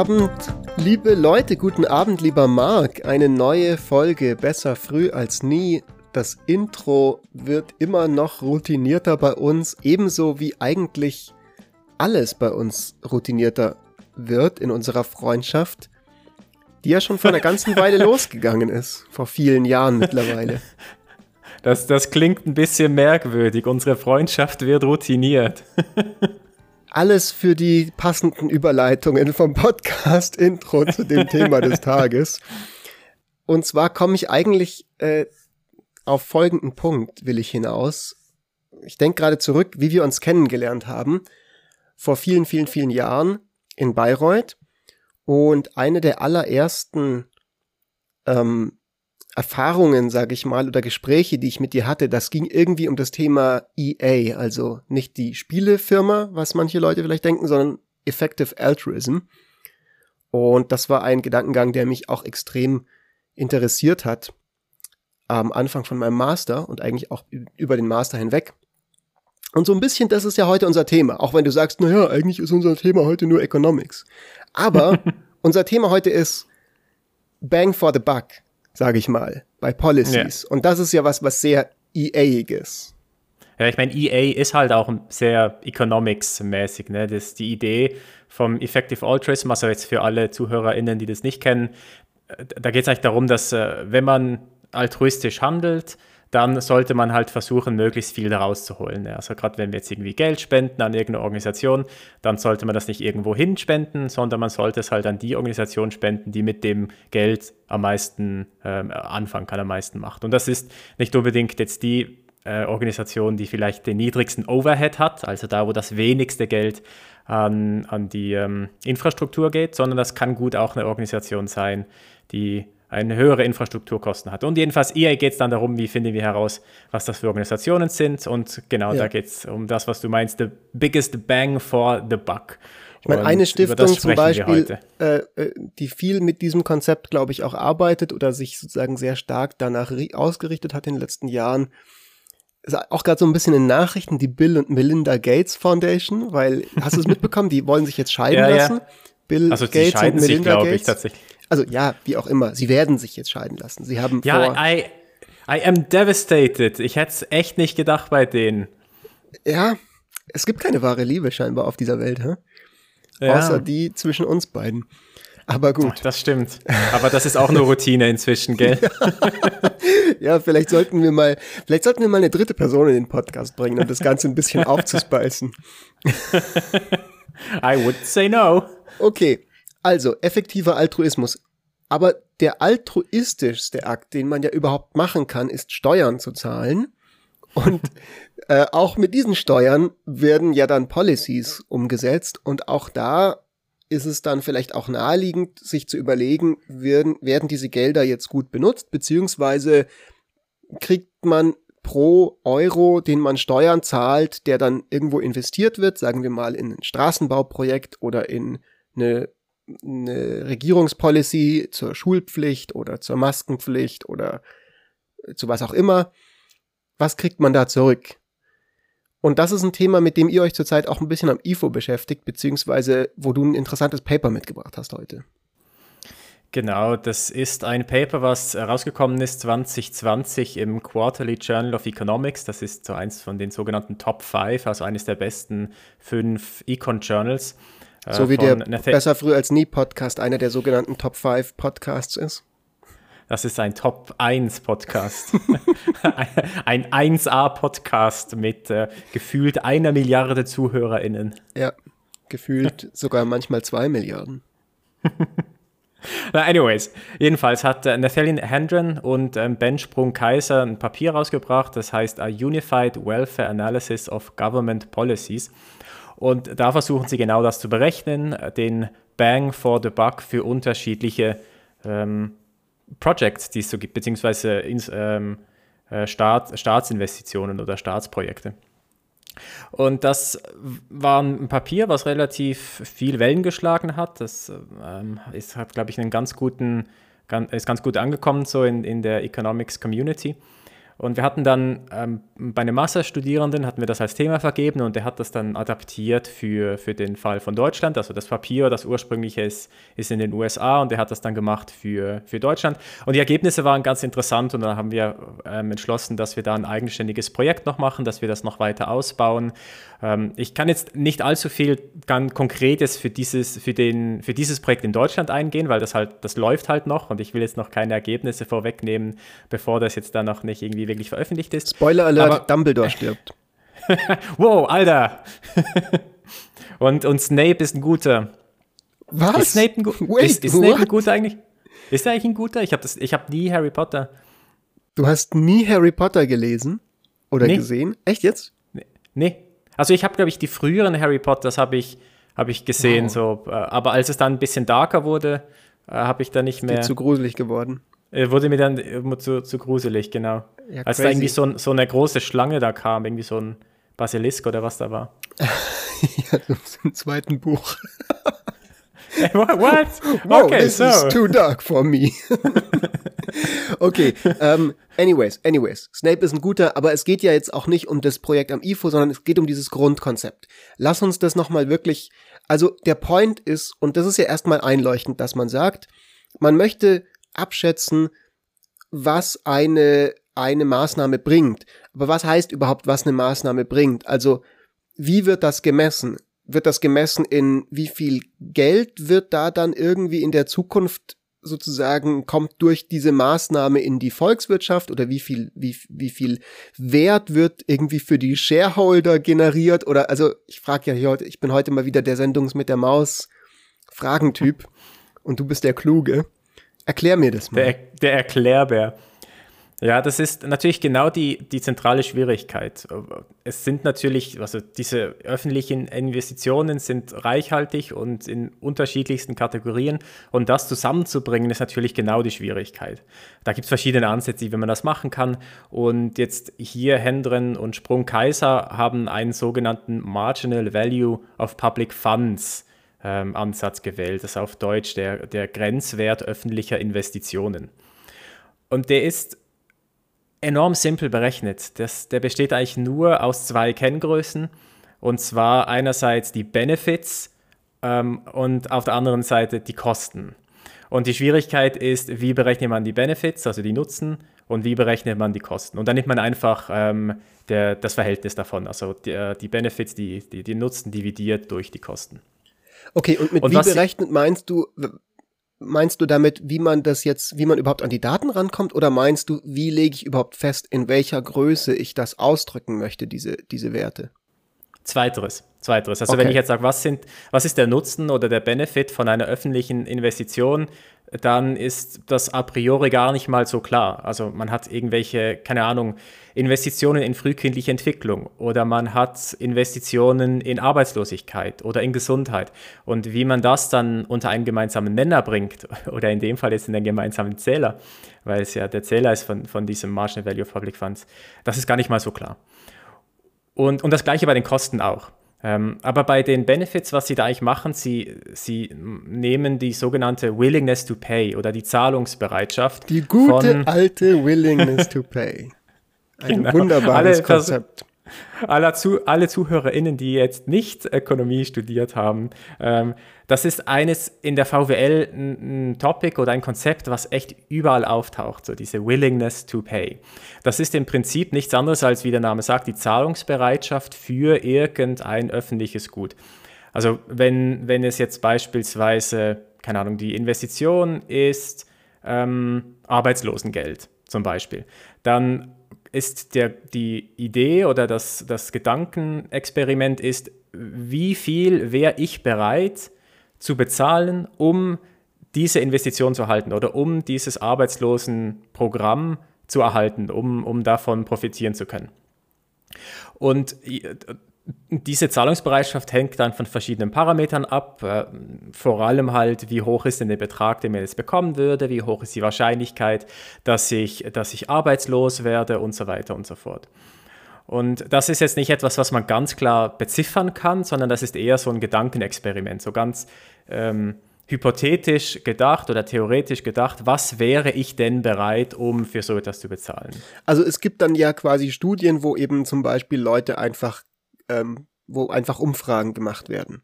Abend, liebe Leute, guten Abend, lieber Marc. Eine neue Folge, besser früh als nie. Das Intro wird immer noch routinierter bei uns, ebenso wie eigentlich alles bei uns routinierter wird in unserer Freundschaft, die ja schon vor einer ganzen Weile losgegangen ist, vor vielen Jahren mittlerweile. Das, das klingt ein bisschen merkwürdig. Unsere Freundschaft wird routiniert. Alles für die passenden Überleitungen vom Podcast-Intro zu dem Thema des Tages. Und zwar komme ich eigentlich äh, auf folgenden Punkt, will ich hinaus. Ich denke gerade zurück, wie wir uns kennengelernt haben. Vor vielen, vielen, vielen Jahren in Bayreuth. Und eine der allerersten ähm, Erfahrungen, sage ich mal, oder Gespräche, die ich mit dir hatte, das ging irgendwie um das Thema EA, also nicht die Spielefirma, was manche Leute vielleicht denken, sondern Effective Altruism. Und das war ein Gedankengang, der mich auch extrem interessiert hat am Anfang von meinem Master und eigentlich auch über den Master hinweg. Und so ein bisschen, das ist ja heute unser Thema, auch wenn du sagst, naja, eigentlich ist unser Thema heute nur Economics. Aber unser Thema heute ist Bang for the Buck sage ich mal, bei Policies. Ja. Und das ist ja was, was sehr EA-iges. Ja, ich meine, EA ist halt auch sehr Economics-mäßig. Ne? Das ist die Idee vom Effective Altruism, also jetzt für alle ZuhörerInnen, die das nicht kennen, da geht es eigentlich darum, dass äh, wenn man altruistisch handelt, dann sollte man halt versuchen, möglichst viel daraus zu holen. Also gerade wenn wir jetzt irgendwie Geld spenden an irgendeine Organisation, dann sollte man das nicht irgendwo hin spenden, sondern man sollte es halt an die Organisation spenden, die mit dem Geld am meisten ähm, anfangen kann, am meisten macht. Und das ist nicht unbedingt jetzt die äh, Organisation, die vielleicht den niedrigsten Overhead hat, also da, wo das wenigste Geld an, an die ähm, Infrastruktur geht, sondern das kann gut auch eine Organisation sein, die eine höhere Infrastrukturkosten hat. Und jedenfalls EA geht es dann darum, wie finden wir heraus, was das für Organisationen sind. Und genau, ja. da geht es um das, was du meinst, the biggest bang for the buck. Ich meine, eine Stiftung zum Beispiel, äh, äh, die viel mit diesem Konzept, glaube ich, auch arbeitet oder sich sozusagen sehr stark danach ausgerichtet hat in den letzten Jahren, ist auch gerade so ein bisschen in Nachrichten, die Bill und Melinda Gates Foundation, weil, hast du es mitbekommen, die wollen sich jetzt scheiden ja, lassen. Ja. Bill also Gates und Melinda sich, Gates. Ich, tatsächlich. Also ja, wie auch immer. Sie werden sich jetzt scheiden lassen. Sie haben ja, vor. I, I am devastated. Ich hätte es echt nicht gedacht bei denen. Ja, es gibt keine wahre Liebe scheinbar auf dieser Welt, hä? Ja. Außer die zwischen uns beiden. Aber gut. Das stimmt. Aber das ist auch eine Routine inzwischen, gell? ja, vielleicht sollten wir mal, vielleicht sollten wir mal eine dritte Person in den Podcast bringen, um das Ganze ein bisschen aufzuspeisen. I would say no. Okay. Also, effektiver Altruismus. Aber der altruistischste Akt, den man ja überhaupt machen kann, ist Steuern zu zahlen. Und äh, auch mit diesen Steuern werden ja dann Policies umgesetzt. Und auch da ist es dann vielleicht auch naheliegend, sich zu überlegen, werden, werden diese Gelder jetzt gut benutzt, beziehungsweise kriegt man pro Euro, den man Steuern zahlt, der dann irgendwo investiert wird, sagen wir mal in ein Straßenbauprojekt oder in eine eine Regierungspolicy zur Schulpflicht oder zur Maskenpflicht oder zu was auch immer. Was kriegt man da zurück? Und das ist ein Thema, mit dem ihr euch zurzeit auch ein bisschen am IFO beschäftigt, beziehungsweise wo du ein interessantes Paper mitgebracht hast heute. Genau, das ist ein Paper, was herausgekommen ist 2020 im Quarterly Journal of Economics. Das ist so eins von den sogenannten Top 5, also eines der besten fünf Econ-Journals. Äh, so wie der Nathan Besser früh als nie Podcast einer der sogenannten Top 5 Podcasts ist. Das ist ein Top 1 Podcast. ein 1A Podcast mit äh, gefühlt einer Milliarde ZuhörerInnen. Ja, gefühlt sogar manchmal zwei Milliarden. Na, anyways, jedenfalls hat äh, Nathaniel Hendren und ähm, Ben Sprung-Kaiser ein Papier rausgebracht, das heißt A Unified Welfare Analysis of Government Policies. Und da versuchen sie genau das zu berechnen, den Bang for the Buck für unterschiedliche ähm, Projects, die es so gibt, beziehungsweise ins, ähm, äh, Staat, Staatsinvestitionen oder Staatsprojekte. Und das war ein Papier, was relativ viel Wellen geschlagen hat. Das ähm, ist, hat, glaube ich, einen ganz guten, ganz, ist ganz gut angekommen so in, in der Economics Community. Und wir hatten dann ähm, bei einem Masterstudierenden hatten wir das als Thema vergeben und der hat das dann adaptiert für, für den Fall von Deutschland. Also das Papier, das ursprüngliche ist, ist in den USA und der hat das dann gemacht für, für Deutschland. Und die Ergebnisse waren ganz interessant und dann haben wir ähm, entschlossen, dass wir da ein eigenständiges Projekt noch machen, dass wir das noch weiter ausbauen. Ähm, ich kann jetzt nicht allzu viel ganz Konkretes für dieses, für, den, für dieses Projekt in Deutschland eingehen, weil das halt, das läuft halt noch und ich will jetzt noch keine Ergebnisse vorwegnehmen, bevor das jetzt dann noch nicht irgendwie wirklich veröffentlicht ist. Spoiler Alert, Aber, Dumbledore stirbt. wow, Alter! und, und Snape ist ein guter. Was? Ist Snape ein, gu Wait, ist, ist Snape ein guter eigentlich? Ist er eigentlich ein guter? Ich habe hab nie Harry Potter. Du hast nie Harry Potter gelesen? Oder nee. gesehen? Echt jetzt? Nee. nee. Also ich habe, glaube ich, die früheren Harry Potters habe ich, hab ich gesehen, wow. so, äh, aber als es dann ein bisschen darker wurde, äh, habe ich da nicht mehr. Ist zu gruselig geworden. Äh, wurde mir dann zu, zu gruselig, genau. Ja, Als crazy. da irgendwie so, so eine große Schlange da kam, irgendwie so ein Basilisk oder was da war. ja, im zweiten Buch. What? Wow, okay, this so. is too dark for me. okay, um, ähm, anyways, anyways. Snape ist ein guter, aber es geht ja jetzt auch nicht um das Projekt am IFO, sondern es geht um dieses Grundkonzept. Lass uns das nochmal wirklich, also der Point ist, und das ist ja erstmal einleuchtend, dass man sagt, man möchte abschätzen, was eine, eine Maßnahme bringt. Aber was heißt überhaupt, was eine Maßnahme bringt? Also, wie wird das gemessen? Wird das gemessen in wie viel Geld wird da dann irgendwie in der Zukunft sozusagen kommt durch diese Maßnahme in die Volkswirtschaft oder wie viel, wie, wie viel Wert wird irgendwie für die Shareholder generiert oder also ich frage ja hier heute, ich bin heute mal wieder der Sendungs mit der Maus Fragentyp und du bist der Kluge. Erklär mir das mal. Der, der Erklärbär. Ja, das ist natürlich genau die, die zentrale Schwierigkeit. Es sind natürlich, also diese öffentlichen Investitionen sind reichhaltig und in unterschiedlichsten Kategorien. Und das zusammenzubringen, ist natürlich genau die Schwierigkeit. Da gibt es verschiedene Ansätze, wie man das machen kann. Und jetzt hier Hendren und Sprung Kaiser haben einen sogenannten Marginal Value of Public Funds ähm, Ansatz gewählt. Das ist auf Deutsch der, der Grenzwert öffentlicher Investitionen. Und der ist enorm simpel berechnet. Das, der besteht eigentlich nur aus zwei Kenngrößen. Und zwar einerseits die Benefits ähm, und auf der anderen Seite die Kosten. Und die Schwierigkeit ist, wie berechnet man die Benefits, also die Nutzen, und wie berechnet man die Kosten. Und dann nimmt man einfach ähm, der, das Verhältnis davon, also die, äh, die Benefits, die, die, die Nutzen dividiert durch die Kosten. Okay, und mit und wie berechnet meinst du, meinst du damit, wie man das jetzt, wie man überhaupt an die Daten rankommt, oder meinst du, wie lege ich überhaupt fest, in welcher Größe ich das ausdrücken möchte, diese, diese Werte? Zweiteres. Zweiteres. Also okay. wenn ich jetzt sage, was, sind, was ist der Nutzen oder der Benefit von einer öffentlichen Investition, dann ist das a priori gar nicht mal so klar. Also man hat irgendwelche, keine Ahnung, Investitionen in frühkindliche Entwicklung oder man hat Investitionen in Arbeitslosigkeit oder in Gesundheit. Und wie man das dann unter einen gemeinsamen Nenner bringt, oder in dem Fall jetzt in den gemeinsamen Zähler, weil es ja der Zähler ist von, von diesem Marginal Value of Public Funds, das ist gar nicht mal so klar. Und, und das gleiche bei den Kosten auch. Ähm, aber bei den Benefits, was Sie da eigentlich machen, Sie, Sie nehmen die sogenannte Willingness to Pay oder die Zahlungsbereitschaft. Die gute alte Willingness to Pay. Ein genau. wunderbares alle, Konzept. Alle, zu, alle ZuhörerInnen, die jetzt nicht Ökonomie studiert haben, ähm, das ist eines in der VWL ein, Topic oder ein Konzept, was echt überall auftaucht, so diese Willingness to Pay. Das ist im Prinzip nichts anderes als, wie der Name sagt, die Zahlungsbereitschaft für irgendein öffentliches Gut. Also wenn, wenn es jetzt beispielsweise, keine Ahnung, die Investition ist ähm, Arbeitslosengeld zum Beispiel, dann ist der, die Idee oder das, das Gedankenexperiment ist, wie viel wäre ich bereit zu bezahlen, um diese Investition zu erhalten oder um dieses Arbeitslosenprogramm zu erhalten, um, um davon profitieren zu können. Und diese Zahlungsbereitschaft hängt dann von verschiedenen Parametern ab. Äh, vor allem halt, wie hoch ist denn der Betrag, den man jetzt bekommen würde, wie hoch ist die Wahrscheinlichkeit, dass ich, dass ich arbeitslos werde und so weiter und so fort. Und das ist jetzt nicht etwas, was man ganz klar beziffern kann, sondern das ist eher so ein Gedankenexperiment, so ganz ähm, hypothetisch gedacht oder theoretisch gedacht, was wäre ich denn bereit, um für so etwas zu bezahlen? Also es gibt dann ja quasi Studien, wo eben zum Beispiel Leute einfach, ähm, wo einfach Umfragen gemacht werden.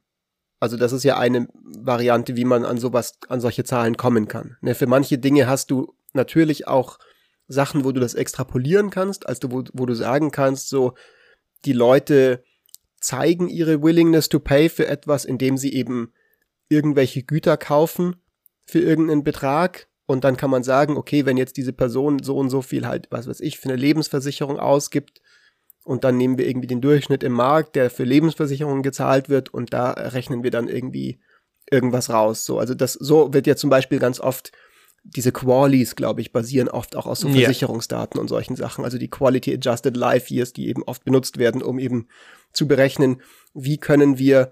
Also das ist ja eine Variante, wie man an sowas, an solche Zahlen kommen kann. Ne, für manche Dinge hast du natürlich auch Sachen, wo du das extrapolieren kannst, also wo, wo du sagen kannst, so die Leute zeigen ihre Willingness to pay für etwas, indem sie eben irgendwelche Güter kaufen für irgendeinen Betrag und dann kann man sagen, okay, wenn jetzt diese Person so und so viel halt, was weiß ich, für eine Lebensversicherung ausgibt und dann nehmen wir irgendwie den Durchschnitt im Markt, der für Lebensversicherungen gezahlt wird und da rechnen wir dann irgendwie irgendwas raus. So, also das, so wird ja zum Beispiel ganz oft diese Qualies, glaube ich, basieren oft auch aus so Versicherungsdaten yeah. und solchen Sachen. Also die Quality Adjusted Life Years, die eben oft benutzt werden, um eben zu berechnen, wie können wir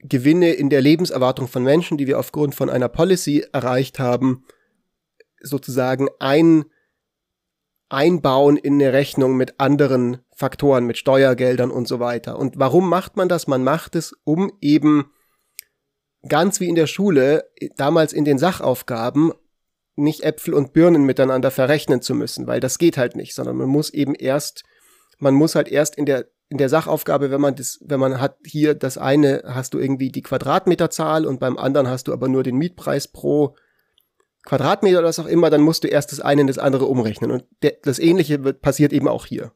Gewinne in der Lebenserwartung von Menschen, die wir aufgrund von einer Policy erreicht haben, sozusagen ein, einbauen in eine Rechnung mit anderen Faktoren, mit Steuergeldern und so weiter. Und warum macht man das? Man macht es, um eben ganz wie in der Schule, damals in den Sachaufgaben, nicht Äpfel und Birnen miteinander verrechnen zu müssen, weil das geht halt nicht, sondern man muss eben erst, man muss halt erst in der in der Sachaufgabe, wenn man das, wenn man hat hier das eine, hast du irgendwie die Quadratmeterzahl und beim anderen hast du aber nur den Mietpreis pro Quadratmeter oder was auch immer, dann musst du erst das eine in das andere umrechnen. Und das Ähnliche wird, passiert eben auch hier.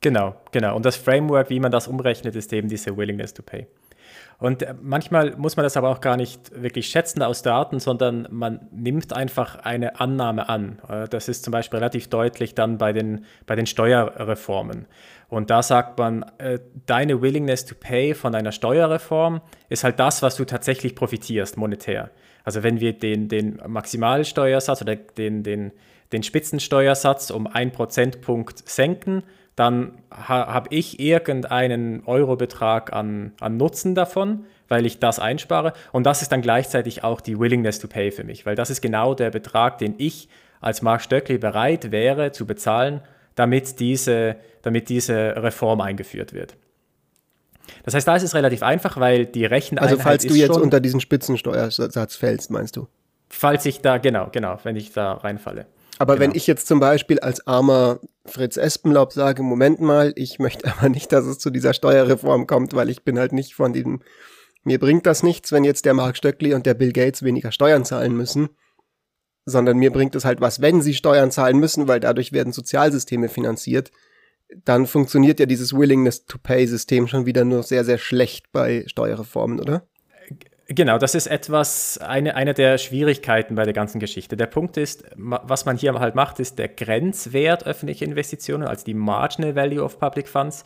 Genau, genau. Und das Framework, wie man das umrechnet, ist eben diese Willingness to Pay. Und äh, manchmal muss man das aber auch gar nicht wirklich schätzen aus Daten, sondern man nimmt einfach eine Annahme an. Äh, das ist zum Beispiel relativ deutlich dann bei den, bei den Steuerreformen. Und da sagt man, äh, deine Willingness to Pay von einer Steuerreform ist halt das, was du tatsächlich profitierst monetär. Also wenn wir den, den Maximalsteuersatz oder den, den, den Spitzensteuersatz um einen Prozentpunkt senken, dann ha habe ich irgendeinen Eurobetrag an, an Nutzen davon, weil ich das einspare. Und das ist dann gleichzeitig auch die Willingness to Pay für mich, weil das ist genau der Betrag, den ich als Mark Stöckli bereit wäre zu bezahlen, damit diese, damit diese Reform eingeführt wird. Das heißt, da ist es relativ einfach, weil die Recheneinheit Also falls du jetzt unter diesen Spitzensteuersatz fällst, meinst du? Falls ich da, genau, genau, wenn ich da reinfalle. Aber genau. wenn ich jetzt zum Beispiel als armer Fritz Espenlaub sage, Moment mal, ich möchte aber nicht, dass es zu dieser Steuerreform kommt, weil ich bin halt nicht von diesem, mir bringt das nichts, wenn jetzt der Mark Stöckli und der Bill Gates weniger Steuern zahlen müssen, sondern mir bringt es halt was, wenn sie Steuern zahlen müssen, weil dadurch werden Sozialsysteme finanziert, dann funktioniert ja dieses Willingness to Pay System schon wieder nur sehr, sehr schlecht bei Steuerreformen, oder? Genau, das ist etwas, eine, eine der Schwierigkeiten bei der ganzen Geschichte. Der Punkt ist, was man hier halt macht, ist der Grenzwert öffentlicher Investitionen, also die Marginal Value of Public Funds.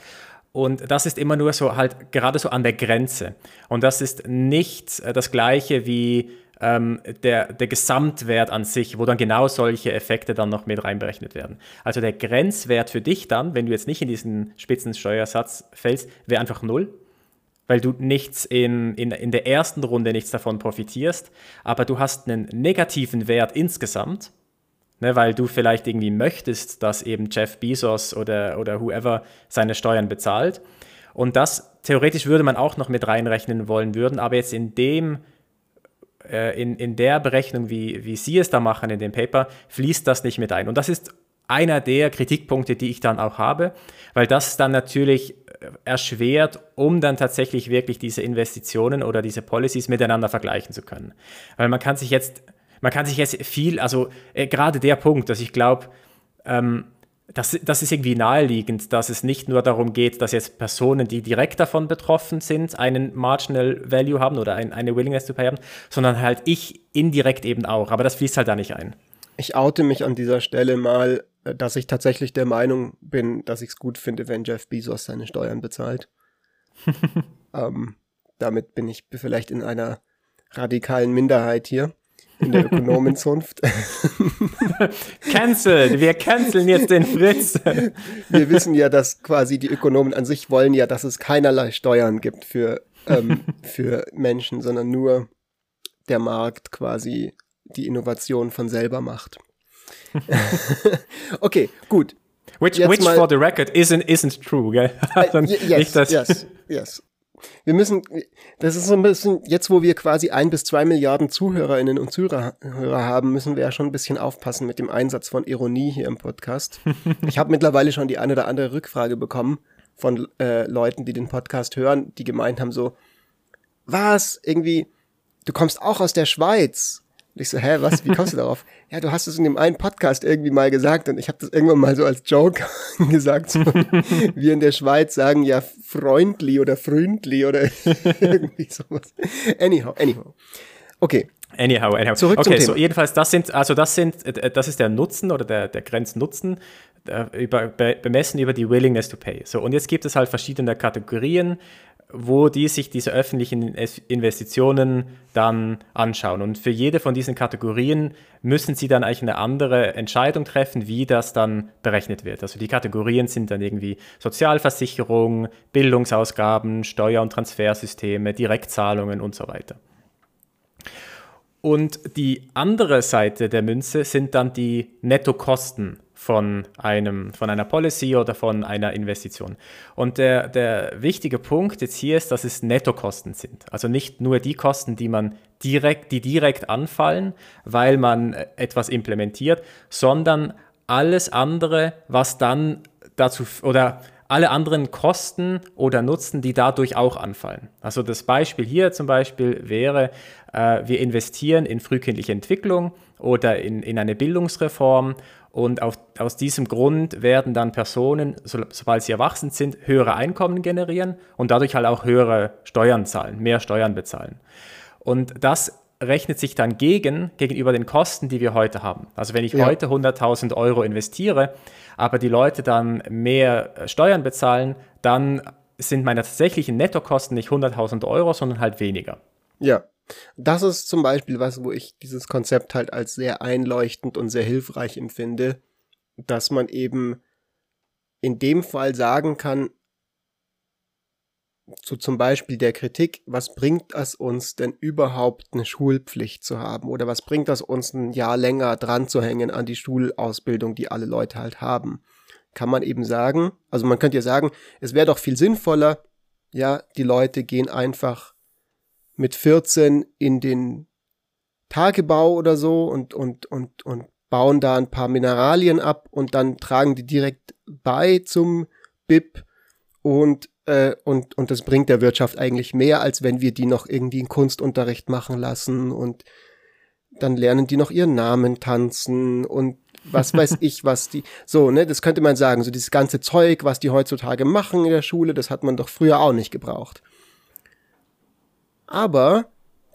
Und das ist immer nur so halt gerade so an der Grenze. Und das ist nicht äh, das gleiche wie ähm, der, der Gesamtwert an sich, wo dann genau solche Effekte dann noch mit reinberechnet werden. Also der Grenzwert für dich dann, wenn du jetzt nicht in diesen Spitzensteuersatz fällst, wäre einfach null weil du nichts in, in, in der ersten Runde nichts davon profitierst, aber du hast einen negativen Wert insgesamt, ne, weil du vielleicht irgendwie möchtest, dass eben Jeff Bezos oder, oder whoever seine Steuern bezahlt. Und das theoretisch würde man auch noch mit reinrechnen wollen würden, aber jetzt in dem in, in der Berechnung, wie, wie Sie es da machen in dem Paper, fließt das nicht mit ein. Und das ist einer der Kritikpunkte, die ich dann auch habe, weil das dann natürlich erschwert, um dann tatsächlich wirklich diese Investitionen oder diese Policies miteinander vergleichen zu können. Weil man kann sich jetzt, man kann sich jetzt viel, also äh, gerade der Punkt, dass ich glaube, ähm, das, das ist irgendwie naheliegend, dass es nicht nur darum geht, dass jetzt Personen, die direkt davon betroffen sind, einen Marginal Value haben oder ein, eine Willingness to Pay haben, sondern halt ich indirekt eben auch. Aber das fließt halt da nicht ein. Ich oute mich an dieser Stelle mal dass ich tatsächlich der Meinung bin, dass ich es gut finde, wenn Jeff Bezos seine Steuern bezahlt. ähm, damit bin ich vielleicht in einer radikalen Minderheit hier in der Ökonomenzunft. Cancel, wir canceln jetzt den Fritz. wir wissen ja, dass quasi die Ökonomen an sich wollen ja, dass es keinerlei Steuern gibt für, ähm, für Menschen, sondern nur der Markt quasi die Innovation von selber macht. okay, gut. Which, which for the record isn't, isn't true, gell? Uh, yes, yes, yes. Wir müssen, das ist so ein bisschen, jetzt wo wir quasi ein bis zwei Milliarden ZuhörerInnen und Zuhörer haben, müssen wir ja schon ein bisschen aufpassen mit dem Einsatz von Ironie hier im Podcast. ich habe mittlerweile schon die eine oder andere Rückfrage bekommen von äh, Leuten, die den Podcast hören, die gemeint haben so, was, irgendwie, du kommst auch aus der Schweiz. Und ich so, hä, was, wie kommst du darauf? Ja, du hast es in dem einen Podcast irgendwie mal gesagt und ich habe das irgendwann mal so als Joke gesagt. So, wir in der Schweiz sagen ja freundly oder freundly oder irgendwie sowas. Anyhow, anyhow. Okay. Anyhow, anyhow. Zurück okay, zum Thema. so jedenfalls, das sind, also das sind, äh, das ist der Nutzen oder der, der Grenznutzen äh, über, bemessen über die Willingness to pay. So, und jetzt gibt es halt verschiedene Kategorien wo die sich diese öffentlichen Investitionen dann anschauen. Und für jede von diesen Kategorien müssen sie dann eigentlich eine andere Entscheidung treffen, wie das dann berechnet wird. Also die Kategorien sind dann irgendwie Sozialversicherung, Bildungsausgaben, Steuer- und Transfersysteme, Direktzahlungen und so weiter. Und die andere Seite der Münze sind dann die Nettokosten von, einem, von einer Policy oder von einer Investition. Und der, der wichtige Punkt jetzt hier ist, dass es Nettokosten sind. Also nicht nur die Kosten, die man direkt, die direkt anfallen, weil man etwas implementiert, sondern alles andere, was dann dazu oder alle anderen Kosten oder Nutzen, die dadurch auch anfallen. Also das Beispiel hier zum Beispiel wäre, äh, wir investieren in frühkindliche Entwicklung oder in, in eine Bildungsreform und auf, aus diesem Grund werden dann Personen, so, sobald sie erwachsen sind, höhere Einkommen generieren und dadurch halt auch höhere Steuern zahlen, mehr Steuern bezahlen. Und das rechnet sich dann gegen, gegenüber den Kosten, die wir heute haben. Also wenn ich ja. heute 100.000 Euro investiere, aber die Leute dann mehr Steuern bezahlen, dann sind meine tatsächlichen Nettokosten nicht 100.000 Euro, sondern halt weniger. Ja, das ist zum Beispiel was, wo ich dieses Konzept halt als sehr einleuchtend und sehr hilfreich empfinde, dass man eben in dem Fall sagen kann, zu zum Beispiel der Kritik, was bringt es uns denn überhaupt eine Schulpflicht zu haben? Oder was bringt es uns ein Jahr länger dran zu hängen an die Schulausbildung, die alle Leute halt haben, kann man eben sagen, also man könnte ja sagen, es wäre doch viel sinnvoller, ja, die Leute gehen einfach mit 14 in den Tagebau oder so und, und, und, und bauen da ein paar Mineralien ab und dann tragen die direkt bei zum BIP und, äh, und, und das bringt der Wirtschaft eigentlich mehr, als wenn wir die noch irgendwie einen Kunstunterricht machen lassen und dann lernen die noch ihren Namen tanzen und was weiß ich, was die, so, ne, das könnte man sagen, so dieses ganze Zeug, was die heutzutage machen in der Schule, das hat man doch früher auch nicht gebraucht aber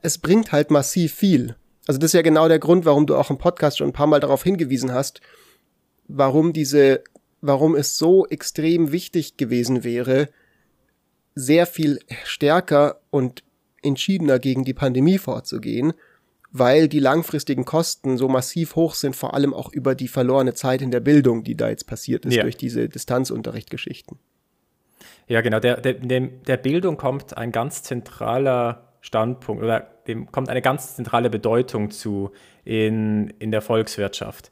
es bringt halt massiv viel. Also das ist ja genau der Grund, warum du auch im Podcast schon ein paar Mal darauf hingewiesen hast, warum diese, warum es so extrem wichtig gewesen wäre, sehr viel stärker und entschiedener gegen die Pandemie vorzugehen, weil die langfristigen Kosten so massiv hoch sind, vor allem auch über die verlorene Zeit in der Bildung, die da jetzt passiert ist ja. durch diese Distanzunterrichtgeschichten. Ja, genau. Der, der, der Bildung kommt ein ganz zentraler Standpunkt oder dem kommt eine ganz zentrale Bedeutung zu in, in der Volkswirtschaft.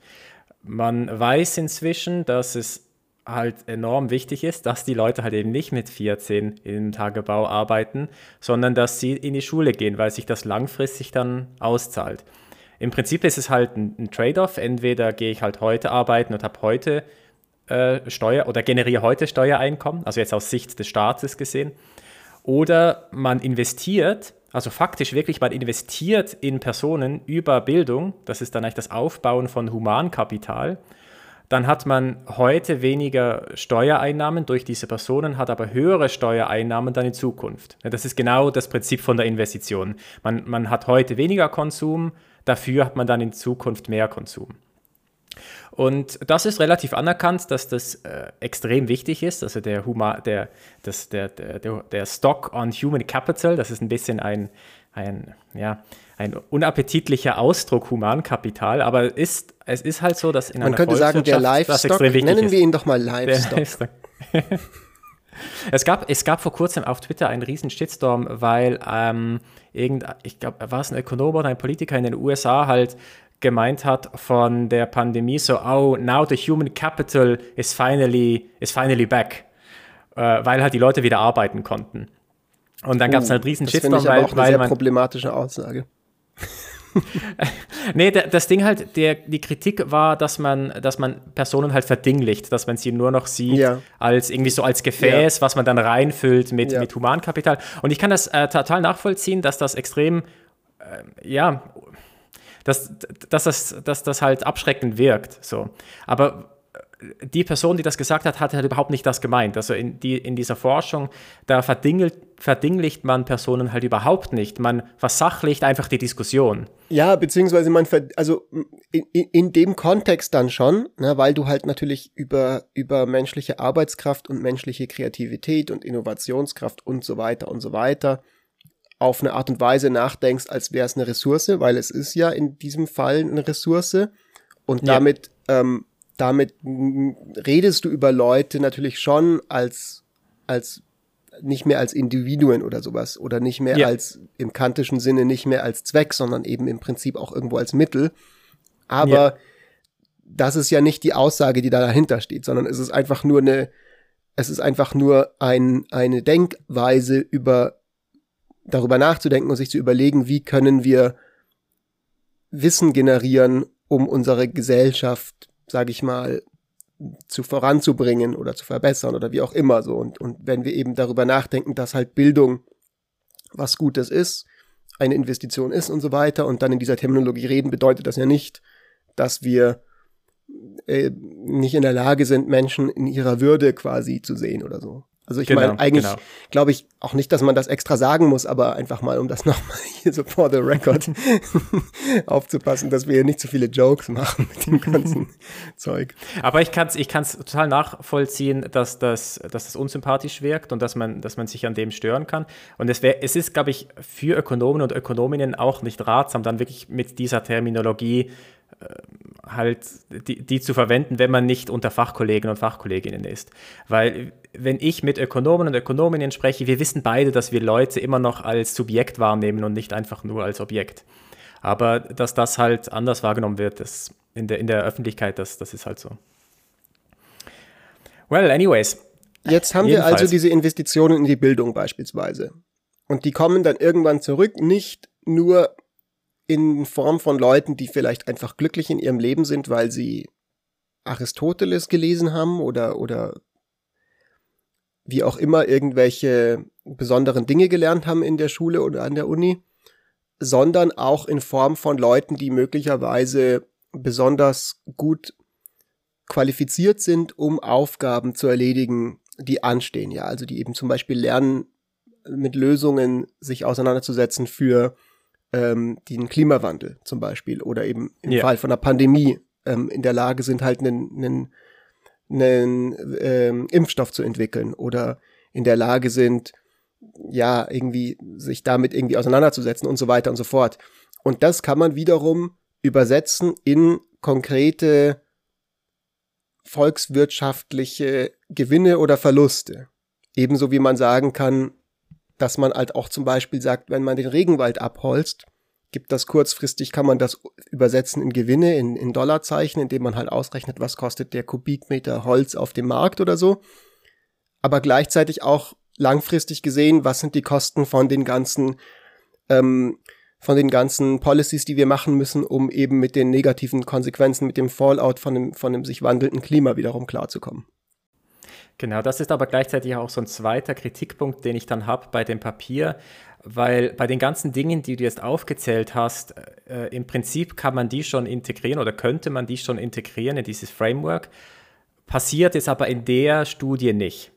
Man weiß inzwischen, dass es halt enorm wichtig ist, dass die Leute halt eben nicht mit 14 im Tagebau arbeiten, sondern dass sie in die Schule gehen, weil sich das langfristig dann auszahlt. Im Prinzip ist es halt ein, Trade-off. Entweder gehe ich halt heute arbeiten und habe heute äh, Steuer oder generiere heute Steuereinkommen, also jetzt aus Sicht des Staates gesehen, oder man investiert also faktisch wirklich, man investiert in Personen über Bildung, das ist dann eigentlich das Aufbauen von Humankapital. Dann hat man heute weniger Steuereinnahmen durch diese Personen, hat aber höhere Steuereinnahmen dann in Zukunft. Das ist genau das Prinzip von der Investition. Man, man hat heute weniger Konsum, dafür hat man dann in Zukunft mehr Konsum. Und das ist relativ anerkannt, dass das äh, extrem wichtig ist. Also der, Huma, der, das, der, der, der Stock on Human Capital, das ist ein bisschen ein, ein, ja, ein unappetitlicher Ausdruck Humankapital, aber ist, es ist halt so, dass in Man einer könnte sagen, der Livestock, nennen ist. wir ihn doch mal Livestock. es, gab, es gab vor kurzem auf Twitter einen riesen Shitstorm, weil ähm, irgend, ich glaube, war es ein Ökonom oder ein Politiker in den USA halt gemeint hat von der Pandemie, so, oh, now the human capital is finally, is finally back, äh, weil halt die Leute wieder arbeiten konnten. Und dann gab es halt riesen das Shitstorm, ich aber weil, auch eine weil sehr man, problematische Aussage. Nee, der, das Ding halt, der, die Kritik war, dass man, dass man Personen halt verdinglicht, dass man sie nur noch sieht Ja. als irgendwie so als Gefäß, was man dann reinfüllt mit, Ja. mit Humankapital. Und ich kann das äh, total nachvollziehen, dass das extrem, äh, ja, dass, dass, das, dass das halt abschreckend wirkt. So. Aber äh, die Person, die das gesagt hat, hat halt überhaupt nicht das gemeint. Also in, die, in dieser Forschung, da verdingelt, verdinglicht man Personen halt überhaupt nicht. Man versachlicht einfach die Diskussion. Ja, beziehungsweise man, also in, in, dem Kontext dann schon, ne, weil du halt natürlich über, über menschliche Arbeitskraft und menschliche Kreativität und Innovationskraft und so weiter und so weiter auf eine Art und Weise nachdenkst, als wäre es eine Ressource, weil es ist ja in diesem Fall eine Ressource und Ja. damit, ähm, damit redest du über Leute natürlich schon als, als nicht mehr als Individuen oder sowas oder nicht mehr Ja. als im kantischen Sinne nicht mehr als Zweck, sondern eben im Prinzip auch irgendwo als Mittel. Aber Ja. das ist ja nicht die Aussage, die da dahinter steht, sondern es ist einfach nur eine, es ist einfach nur ein, eine Denkweise über darüber nachzudenken und sich zu überlegen, wie können wir Wissen generieren, um unsere Gesellschaft, sage ich mal, zu voranzubringen oder zu verbessern oder wie auch immer so. Und, und wenn wir eben darüber nachdenken, dass halt Bildung was Gutes ist, eine Investition ist und so weiter und dann in dieser Terminologie reden, bedeutet das ja nicht, dass wir äh, nicht in der Lage sind, Menschen in ihrer Würde quasi zu sehen oder so. Also ich Genau, meine, eigentlich genau. glaube ich auch nicht, dass man das extra sagen muss, aber einfach mal, um das nochmal hier so for the record aufzupassen, dass wir hier nicht zu viele Jokes machen mit dem ganzen Zeug. Aber ich kann es ich kann's total nachvollziehen, dass das, dass das unsympathisch wirkt und dass man, dass man sich an dem stören kann. Und es, wär, es ist, glaube ich, für Ökonomen und Ökonominnen auch nicht ratsam, dann wirklich mit dieser Terminologie äh, halt die, die zu verwenden, wenn man nicht unter Fachkollegen und Fachkolleginnen ist. Weil wenn ich mit Ökonomen und Ökonominnen spreche, wir wissen beide, dass wir Leute immer noch als Subjekt wahrnehmen und nicht einfach nur als Objekt. Aber dass das halt anders wahrgenommen wird, das in der, in der Öffentlichkeit, das, das ist halt so. Well, anyways. Jetzt haben wir Jedenfalls. also diese Investitionen in die Bildung beispielsweise. Und die kommen dann irgendwann zurück, nicht nur in Form von Leuten, die vielleicht einfach glücklich in ihrem Leben sind, weil sie Aristoteles gelesen haben oder, oder wie auch immer irgendwelche besonderen Dinge gelernt haben in der Schule oder an der Uni, sondern auch in Form von Leuten, die möglicherweise besonders gut qualifiziert sind, um Aufgaben zu erledigen, die anstehen. Ja, also die eben zum Beispiel lernen, mit Lösungen sich auseinanderzusetzen für ähm, den Klimawandel zum Beispiel oder eben im Ja. Fall von einer Pandemie ähm, in der Lage sind, halt einen, einen, einen ähm, Impfstoff zu entwickeln oder in der Lage sind, ja, irgendwie sich damit irgendwie auseinanderzusetzen und so weiter und so fort. Und das kann man wiederum übersetzen in konkrete volkswirtschaftliche Gewinne oder Verluste. Ebenso wie man sagen kann, dass man halt auch zum Beispiel sagt, wenn man den Regenwald abholzt, gibt das kurzfristig, kann man das übersetzen in Gewinne, in, in Dollarzeichen, indem man halt ausrechnet, was kostet der Kubikmeter Holz auf dem Markt oder so. Aber gleichzeitig auch langfristig gesehen, was sind die Kosten von den ganzen, ähm, von den ganzen Policies, die wir machen müssen, um eben mit den negativen Konsequenzen, mit dem Fallout von dem, von dem sich wandelnden Klima wiederum klarzukommen. Genau, das ist aber gleichzeitig auch so ein zweiter Kritikpunkt, den ich dann habe bei dem Papier, weil bei den ganzen Dingen, die du jetzt aufgezählt hast, äh, im Prinzip kann man die schon integrieren oder könnte man die schon integrieren in dieses Framework. Passiert es aber in der Studie nicht,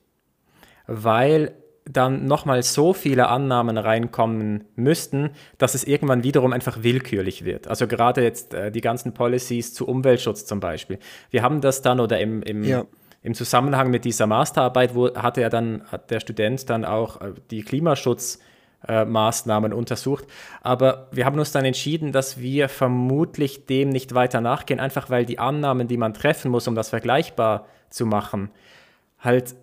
weil dann nochmal so viele Annahmen reinkommen müssten, dass es irgendwann wiederum einfach willkürlich wird. Also gerade jetzt äh, die ganzen Policies zu Umweltschutz zum Beispiel. Wir haben das dann oder im, im Ja. Im Zusammenhang mit dieser Masterarbeit wo, hatte er dann, hat der Student dann auch äh, die Klimaschutzmaßnahmen untersucht. Aber wir haben uns dann entschieden, dass wir vermutlich dem nicht weiter nachgehen, einfach weil die Annahmen, die man treffen muss, um das vergleichbar zu machen, halt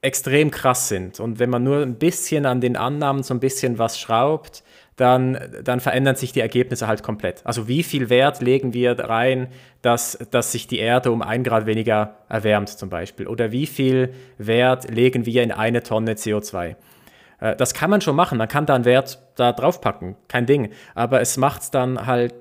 extrem krass sind. Und wenn man nur ein bisschen an den Annahmen so ein bisschen was schraubt, dann, dann verändern sich die Ergebnisse halt komplett. Also wie viel Wert legen wir rein, dass, dass sich die Erde um ein Grad weniger erwärmt zum Beispiel? Oder wie viel Wert legen wir in eine Tonne CO2? Äh, das kann man schon machen, man kann da einen Wert da draufpacken, kein Ding. Aber es macht es dann halt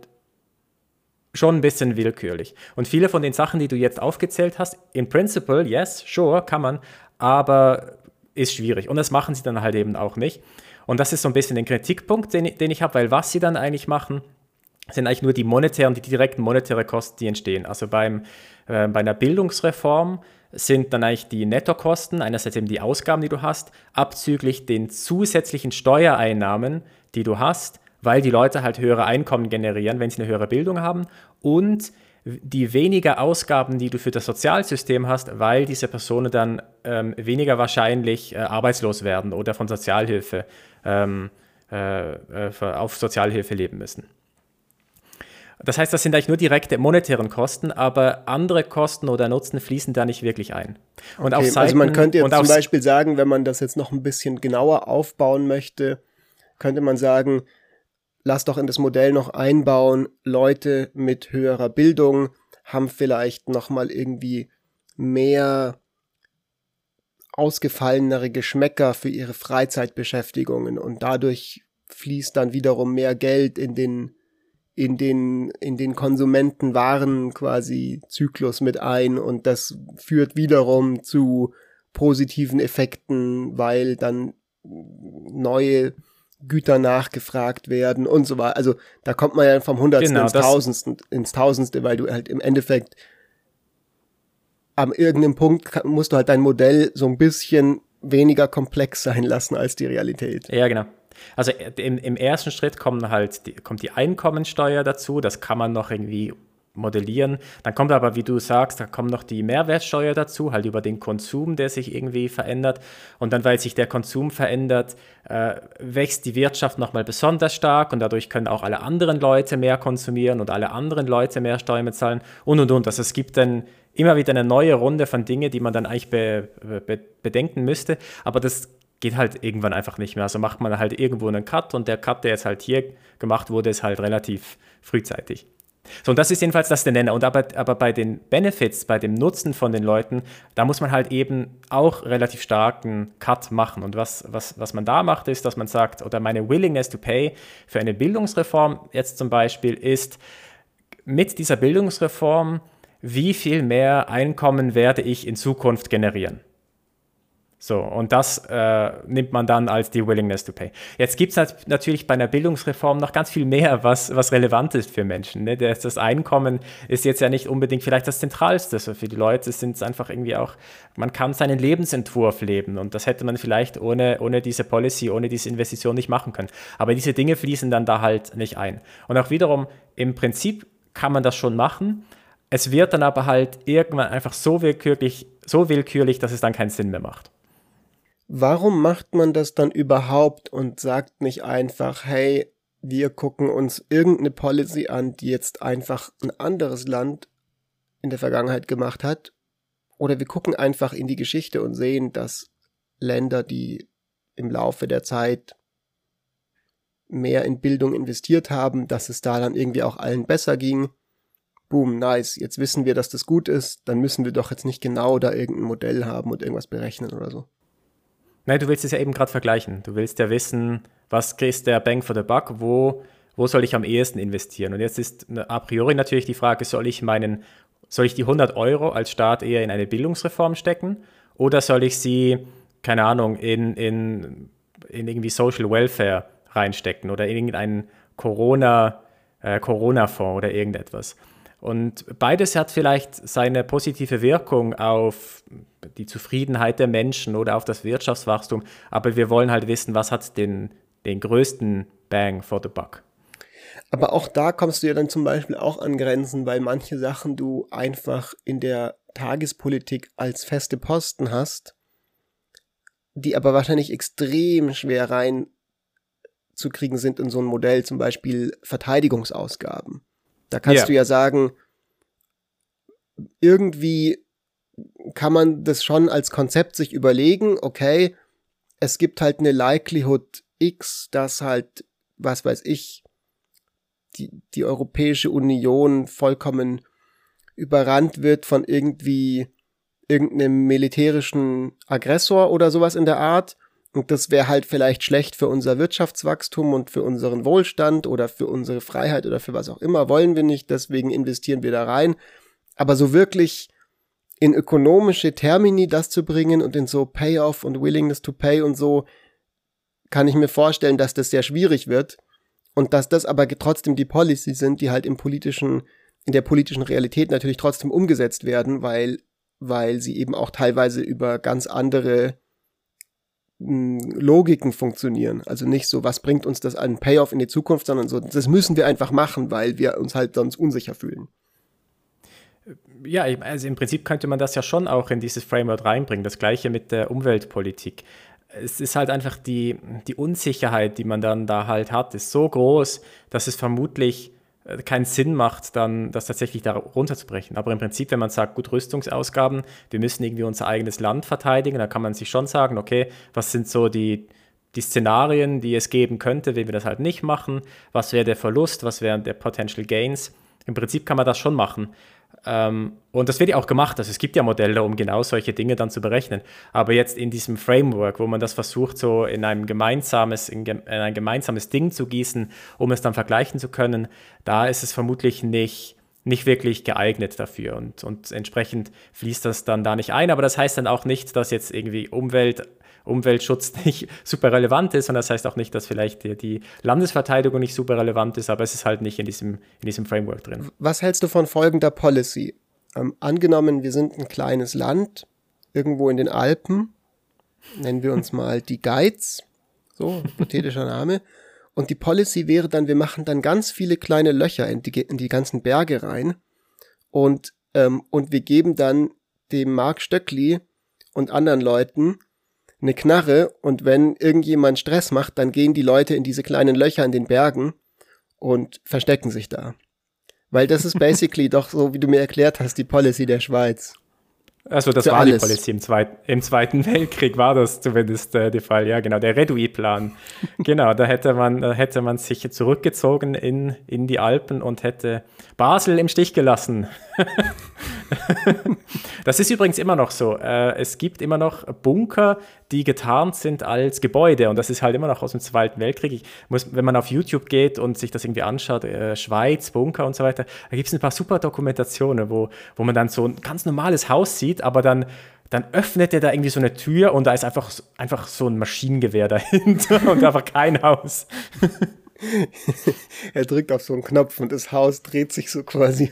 schon ein bisschen willkürlich. Und viele von den Sachen, die du jetzt aufgezählt hast, in principle, yes, sure, kann man, aber ist schwierig. Und das machen sie dann halt eben auch nicht. Und das ist so ein bisschen den Kritikpunkt, den, den ich habe, weil was sie dann eigentlich machen, sind eigentlich nur die monetären, die direkten monetären Kosten, die entstehen. Also beim, äh, bei einer Bildungsreform sind dann eigentlich die Nettokosten, einerseits eben die Ausgaben, die du hast, abzüglich den zusätzlichen Steuereinnahmen, die du hast, weil die Leute halt höhere Einkommen generieren, wenn sie eine höhere Bildung haben und die weniger Ausgaben, die du für das Sozialsystem hast, weil diese Personen dann ähm, weniger wahrscheinlich äh, arbeitslos werden oder von Sozialhilfe ähm, äh, äh auf Sozialhilfe leben müssen. Das heißt, das sind eigentlich nur direkte monetären Kosten, aber andere Kosten oder Nutzen fließen da nicht wirklich ein. Und okay, Seiten, also man könnte jetzt zum Beispiel sagen, wenn man das jetzt noch ein bisschen genauer aufbauen möchte, könnte man sagen, lass doch in das Modell noch einbauen, Leute mit höherer Bildung haben vielleicht noch mal irgendwie mehr ausgefallenere Geschmäcker für ihre Freizeitbeschäftigungen und dadurch fließt dann wiederum mehr Geld in den in den, in den Konsumentenwaren quasi Zyklus mit ein und das führt wiederum zu positiven Effekten, weil dann neue Güter nachgefragt werden und so weiter. Also da kommt man ja vom Hundertsten genau, ins, Tausendste, ins Tausendste, weil du halt im Endeffekt am irgendeinem Punkt musst du halt dein Modell so ein bisschen weniger komplex sein lassen als die Realität. Ja, genau. Also äh, im, im ersten Schritt kommen halt die, kommt die Einkommensteuer dazu, das kann man noch irgendwie modellieren. Dann kommt aber, wie du sagst, da kommt noch die Mehrwertsteuer dazu, halt über den Konsum, der sich irgendwie verändert. Und dann, weil sich der Konsum verändert, äh, wächst die Wirtschaft nochmal besonders stark und dadurch können auch alle anderen Leute mehr konsumieren und alle anderen Leute mehr Steuern bezahlen und und und. Also es gibt dann immer wieder eine neue Runde von Dingen, die man dann eigentlich be, be, bedenken müsste. Aber das geht halt irgendwann einfach nicht mehr. Also macht man halt irgendwo einen Cut und der Cut, der jetzt halt hier gemacht wurde, ist halt relativ frühzeitig. So, und das ist jedenfalls das der Nenner. Und aber, aber bei den Benefits, bei dem Nutzen von den Leuten, da muss man halt eben auch relativ starken Cut machen. Und was, was, was man da macht, ist, dass man sagt, oder meine Willingness to Pay für eine Bildungsreform jetzt zum Beispiel ist, mit dieser Bildungsreform, wie viel mehr Einkommen werde ich in Zukunft generieren? So, und das äh, nimmt man dann als die Willingness to Pay. Jetzt gibt es natürlich bei einer Bildungsreform noch ganz viel mehr, was, was relevant ist für Menschen. Ne? Das, das, Einkommen ist jetzt ja nicht unbedingt vielleicht das Zentralste. So für die Leute sind es einfach irgendwie auch, man kann seinen Lebensentwurf leben und das hätte man vielleicht ohne, ohne diese Policy, ohne diese Investition nicht machen können. Aber diese Dinge fließen dann da halt nicht ein. Und auch wiederum, im Prinzip kann man das schon machen. Es wird dann aber halt irgendwann einfach so willkürlich, so willkürlich, dass es dann keinen Sinn mehr macht. Warum macht man das dann überhaupt und sagt nicht einfach, hey, wir gucken uns irgendeine Policy an, die jetzt einfach ein anderes Land in der Vergangenheit gemacht hat? Oder wir gucken einfach in die Geschichte und sehen, dass Länder, die im Laufe der Zeit mehr in Bildung investiert haben, dass es da dann irgendwie auch allen besser ging. Boom, nice. Jetzt wissen wir, dass das gut ist. Dann müssen wir doch jetzt nicht genau da irgendein Modell haben und irgendwas berechnen oder so. Nein, du willst es ja eben gerade vergleichen. Du willst ja wissen, was ist der Bang for the Buck, wo, wo soll ich am ehesten investieren? Und jetzt ist a priori natürlich die Frage, soll ich meinen, soll ich die 100 Euro als Staat eher in eine Bildungsreform stecken oder soll ich sie, keine Ahnung, in, in, in irgendwie Social Welfare reinstecken oder in irgendeinen Corona, äh, Corona-Fonds oder irgendetwas? Und beides hat vielleicht seine positive Wirkung auf die Zufriedenheit der Menschen oder auf das Wirtschaftswachstum, aber wir wollen halt wissen, was hat den, den größten Bang for the Buck. Aber auch da kommst du ja dann zum Beispiel auch an Grenzen, weil manche Sachen du einfach in der Tagespolitik als feste Posten hast, die aber wahrscheinlich extrem schwer rein zu kriegen sind in so ein Modell, zum Beispiel Verteidigungsausgaben. Da kannst yeah. du ja sagen, irgendwie kann man das schon als Konzept sich überlegen, okay, es gibt halt eine Likelihood X, dass halt, was weiß ich, die, die Europäische Union vollkommen überrannt wird von irgendwie irgendeinem militärischen Aggressor oder sowas in der Art. Und das wäre halt vielleicht schlecht für unser Wirtschaftswachstum und für unseren Wohlstand oder für unsere Freiheit oder für was auch immer. Wollen wir nicht, deswegen investieren wir da rein. Aber so wirklich in ökonomische Termini das zu bringen und in so Payoff und Willingness to Pay und so, kann ich mir vorstellen, dass das sehr schwierig wird und dass das aber trotzdem die Policy sind, die halt im politischen, in der politischen Realität natürlich trotzdem umgesetzt werden, weil, weil sie eben auch teilweise über ganz andere Logiken funktionieren. Also nicht so, was bringt uns das an Payoff in die Zukunft, sondern so, das müssen wir einfach machen, weil wir uns halt sonst unsicher fühlen. Ja, also im Prinzip könnte man das ja schon auch in dieses Framework reinbringen. Das gleiche mit der Umweltpolitik. Es ist halt einfach die, die Unsicherheit, die man dann da halt hat, ist so groß, dass es vermutlich äh, keinen Sinn macht, dann das tatsächlich da runterzubrechen. Aber im Prinzip, wenn man sagt, gut, Rüstungsausgaben, wir müssen irgendwie unser eigenes Land verteidigen, dann kann man sich schon sagen, okay, was sind so die, die Szenarien, die es geben könnte, wenn wir das halt nicht machen, was wäre der Verlust, was wären der Potential Gains. Im Prinzip kann man das schon machen. Ähm, und das wird ja auch gemacht. Also es gibt ja Modelle, um genau solche Dinge dann zu berechnen. Aber jetzt in diesem Framework, wo man das versucht, so in, einem gemeinsames, in, in ein gemeinsames Ding zu gießen, um es dann vergleichen zu können, da ist es vermutlich nicht, nicht wirklich geeignet dafür. Und, und entsprechend fließt das dann da nicht ein. Aber das heißt dann auch nicht, dass jetzt irgendwie Umwelt Umweltschutz nicht super relevant ist und das heißt auch nicht, dass vielleicht die, die, Landesverteidigung nicht super relevant ist, aber es ist halt nicht in diesem, in diesem Framework drin. Was hältst du von folgender Policy? Ähm, angenommen, wir sind ein kleines Land, irgendwo in den Alpen, nennen wir uns mal die Geiz, so, hypothetischer Name, und die Policy wäre dann, wir machen dann ganz viele kleine Löcher in die, in die ganzen Berge rein und, ähm, und wir geben dann dem Mark Stöckli und anderen Leuten eine Knarre und wenn irgendjemand Stress macht, dann gehen die Leute in diese kleinen Löcher in den Bergen und verstecken sich da. Weil das ist basically doch so, wie du mir erklärt hast, die Policy der Schweiz. Also das Für war alles. die Policy im, Zweit, im Zweiten Weltkrieg, war das zumindest äh, der Fall. Ja, genau, der Redouit-Plan. genau, da hätte man, da hätte man sich zurückgezogen in, in die Alpen und hätte Basel im Stich gelassen. das ist übrigens immer noch so. Äh, es gibt immer noch Bunker, die getarnt sind als Gebäude und das ist halt immer noch aus dem Zweiten Weltkrieg. Ich muss, wenn man auf YouTube geht und sich das irgendwie anschaut, äh, Schweiz, Bunker und so weiter, da gibt es ein paar super Dokumentationen, wo, wo man dann so ein ganz normales Haus sieht, aber dann dann öffnet er da irgendwie so eine Tür und da ist einfach, einfach so ein Maschinengewehr dahinter und einfach kein Haus. er drückt auf so einen Knopf und das Haus dreht sich so quasi